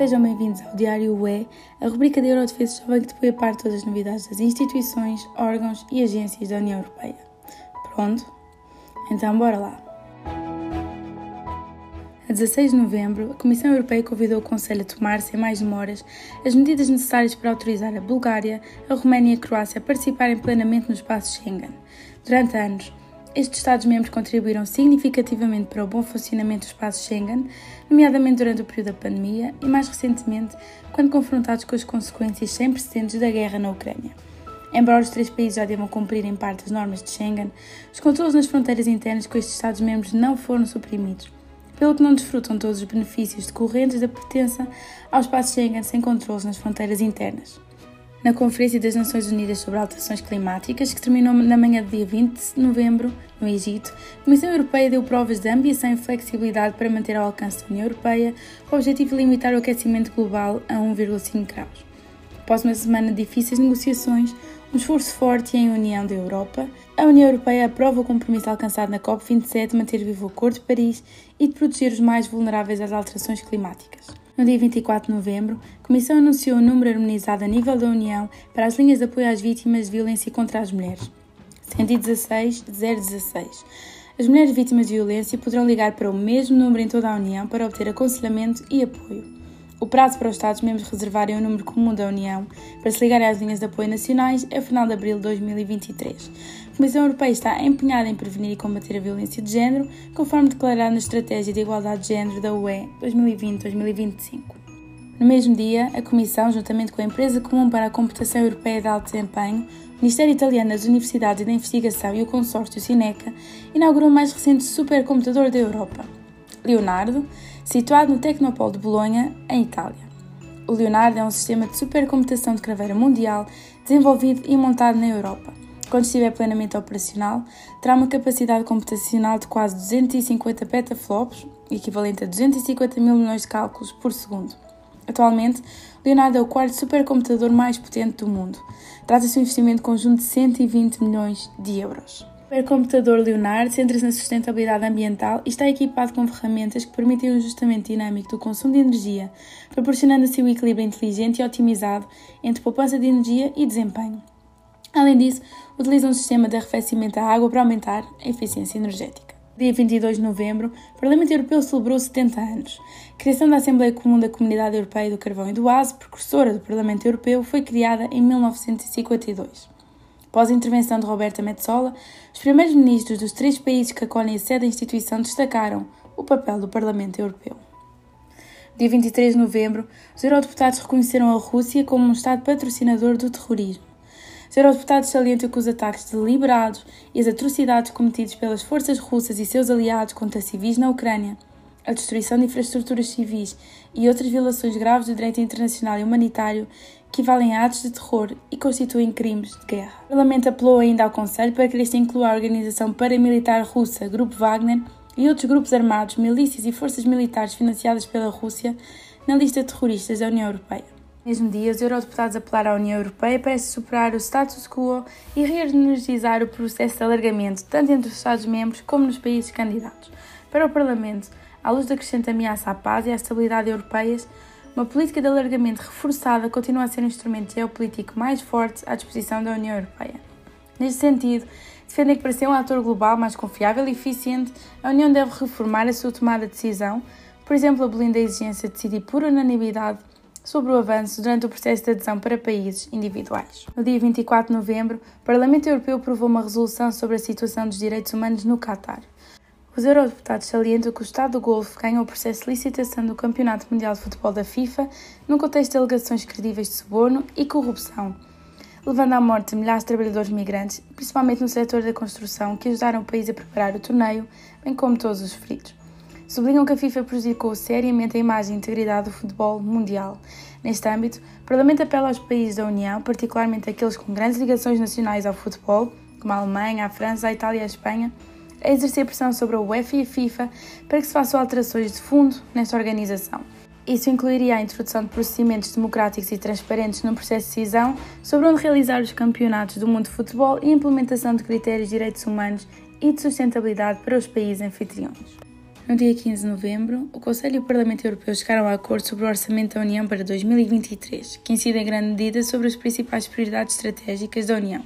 Sejam bem-vindos ao Diário UE, a rubrica da Eurodefesa Jovem que põe a par todas as novidades das instituições, órgãos e agências da União Europeia. Pronto? Então bora lá! A 16 de novembro, a Comissão Europeia convidou o Conselho a tomar, sem mais demoras, as medidas necessárias para autorizar a Bulgária, a Roménia e a Croácia a participarem plenamente no espaço Schengen. Durante anos, estes Estados-membros contribuíram significativamente para o bom funcionamento do espaço Schengen, nomeadamente durante o período da pandemia e, mais recentemente, quando confrontados com as consequências sem precedentes da guerra na Ucrânia. Embora os três países já devam cumprir em parte as normas de Schengen, os controlos nas fronteiras internas com estes Estados-membros não foram suprimidos pelo que não desfrutam todos os benefícios decorrentes da pertença ao espaço Schengen sem controles nas fronteiras internas. Na Conferência das Nações Unidas sobre Alterações Climáticas, que terminou na manhã do dia 20 de novembro, no Egito, a Comissão Europeia deu provas de ambição e flexibilidade para manter ao alcance da União Europeia o objetivo de limitar o aquecimento global a 1,5 graus. Após uma semana de difíceis negociações, um esforço forte em união da Europa, a União Europeia aprova o compromisso alcançado na COP27 de manter vivo o Acordo de Paris e de proteger os mais vulneráveis às alterações climáticas. No dia 24 de novembro, a Comissão anunciou um número harmonizado a nível da União para as linhas de apoio às vítimas de violência contra as mulheres. 116 016. As mulheres vítimas de violência poderão ligar para o mesmo número em toda a União para obter aconselhamento e apoio. O prazo para os Estados-membros reservarem o número comum da União para se ligarem às linhas de apoio nacionais é o final de abril de 2023. Comissão Europeia está empenhada em prevenir e combater a violência de género, conforme declarado na Estratégia de Igualdade de Género da UE 2020-2025. No mesmo dia, a Comissão, juntamente com a Empresa Comum para a Computação Europeia de Alto Desempenho, o Ministério Italiano das Universidades e da Investigação e o consórcio Cineca, inaugurou o mais recente supercomputador da Europa, Leonardo, situado no Tecnopolo de Bolonha, em Itália. O Leonardo é um sistema de supercomputação de craveira mundial desenvolvido e montado na Europa. Quando estiver plenamente operacional, terá uma capacidade computacional de quase 250 petaflops, equivalente a 250 mil milhões de cálculos por segundo. Atualmente, Leonardo é o quarto supercomputador mais potente do mundo. Trata-se de um investimento conjunto de 120 milhões de euros. O supercomputador Leonardo centra-se na sustentabilidade ambiental e está equipado com ferramentas que permitem um ajustamento dinâmico do consumo de energia, proporcionando assim o equilíbrio inteligente e otimizado entre poupança de energia e desempenho. Além disso, utiliza um sistema de arrefecimento à água para aumentar a eficiência energética. Dia 22 de novembro, o Parlamento Europeu celebrou 70 anos. A criação da Assembleia Comum da Comunidade Europeia do Carvão e do Aço, precursora do Parlamento Europeu, foi criada em 1952. Após a intervenção de Roberta Metsola, os primeiros ministros dos três países que acolhem a sede da instituição destacaram o papel do Parlamento Europeu. Dia 23 de novembro, os eurodeputados reconheceram a Rússia como um Estado patrocinador do terrorismo. Os eurodeputados salientam que os ataques deliberados e as atrocidades cometidas pelas forças russas e seus aliados contra civis na Ucrânia, a destruição de infraestruturas civis e outras violações graves do direito internacional e humanitário equivalem a atos de terror e constituem crimes de guerra. O Parlamento apelou ainda ao Conselho para que este inclua a organização paramilitar russa Grupo Wagner e outros grupos armados, milícias e forças militares financiadas pela Rússia na lista de terroristas da União Europeia. Mesmo dia, os eurodeputados apelaram à União Europeia para superar o status quo e reorganizar o processo de alargamento, tanto entre os Estados-membros como nos países candidatos. Para o Parlamento, à luz da crescente ameaça à paz e à estabilidade europeias, uma política de alargamento reforçada continua a ser um instrumento geopolítico mais forte à disposição da União Europeia. Neste sentido, defendem que para ser um ator global mais confiável e eficiente, a União deve reformar a sua tomada de decisão, por exemplo, abolindo a exigência de decidir por unanimidade sobre o avanço durante o processo de adesão para países individuais. No dia 24 de novembro, o Parlamento Europeu aprovou uma resolução sobre a situação dos direitos humanos no Catar. Os eurodeputados salientam que o Estado do Golfo ganhou o processo de licitação do Campeonato Mundial de Futebol da FIFA num contexto de alegações credíveis de suborno e corrupção, levando à morte milhares de trabalhadores migrantes, principalmente no setor da construção, que ajudaram o país a preparar o torneio, bem como todos os feridos. Sublinham que a FIFA prejudicou seriamente a imagem e integridade do futebol mundial. Neste âmbito, o Parlamento apela aos países da União, particularmente aqueles com grandes ligações nacionais ao futebol, como a Alemanha, a França, a Itália e a Espanha, a exercer pressão sobre a UEFA e a FIFA para que se façam alterações de fundo nesta organização. Isso incluiria a introdução de procedimentos democráticos e transparentes no processo de decisão sobre onde realizar os campeonatos do mundo de futebol e a implementação de critérios de direitos humanos e de sustentabilidade para os países anfitriões. No dia 15 de novembro, o Conselho e o Parlamento Europeu chegaram a acordo sobre o Orçamento da União para 2023, que incide em grande medida sobre as principais prioridades estratégicas da União.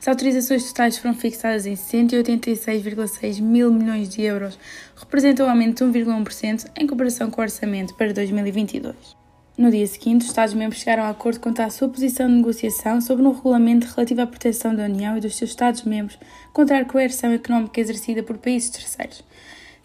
As autorizações totais foram fixadas em 186,6 mil milhões de euros, representam um aumento de 1,1% em comparação com o orçamento para 2022. No dia seguinte, os Estados-membros chegaram a acordo quanto à sua posição de negociação sobre um regulamento relativo à proteção da União e dos seus Estados-membros contra a coerção económica exercida por países terceiros.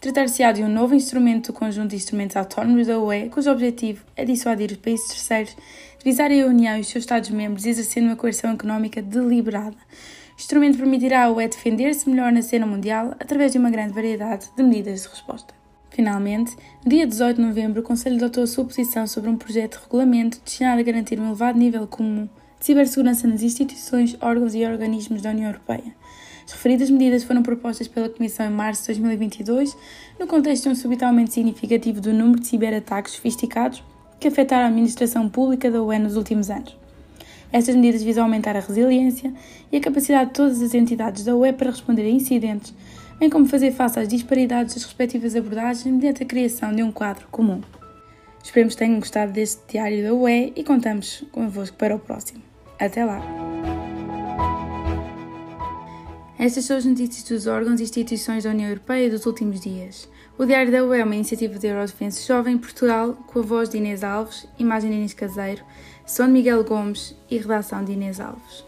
Tratar-se-á de um novo instrumento do conjunto de instrumentos autónomos da UE, cujo objetivo é dissuadir os países terceiros de visarem a União e os seus Estados-membros exercendo uma coerção económica deliberada. O instrumento permitirá à UE defender-se melhor na cena mundial através de uma grande variedade de medidas de resposta. Finalmente, no dia 18 de novembro, o Conselho adotou a sua posição sobre um projeto de regulamento destinado a garantir um elevado nível comum de cibersegurança nas instituições, órgãos e organismos da União Europeia. As referidas medidas foram propostas pela Comissão em março de 2022, no contexto de um súbito aumento significativo do número de ciberataques sofisticados que afetaram a administração pública da UE nos últimos anos. Estas medidas visam aumentar a resiliência e a capacidade de todas as entidades da UE para responder a incidentes, bem como fazer face às disparidades das respectivas abordagens mediante a criação de um quadro comum. Esperemos que tenham gostado deste diário da UE e contamos convosco para o próximo. Até lá! Estas são as notícias dos órgãos e instituições da União Europeia dos últimos dias. O Diário da UE é uma iniciativa de Eurodefense Jovem em Portugal, com a voz de Inês Alves, imagem de Inês Caseiro, som de Miguel Gomes e redação de Inês Alves.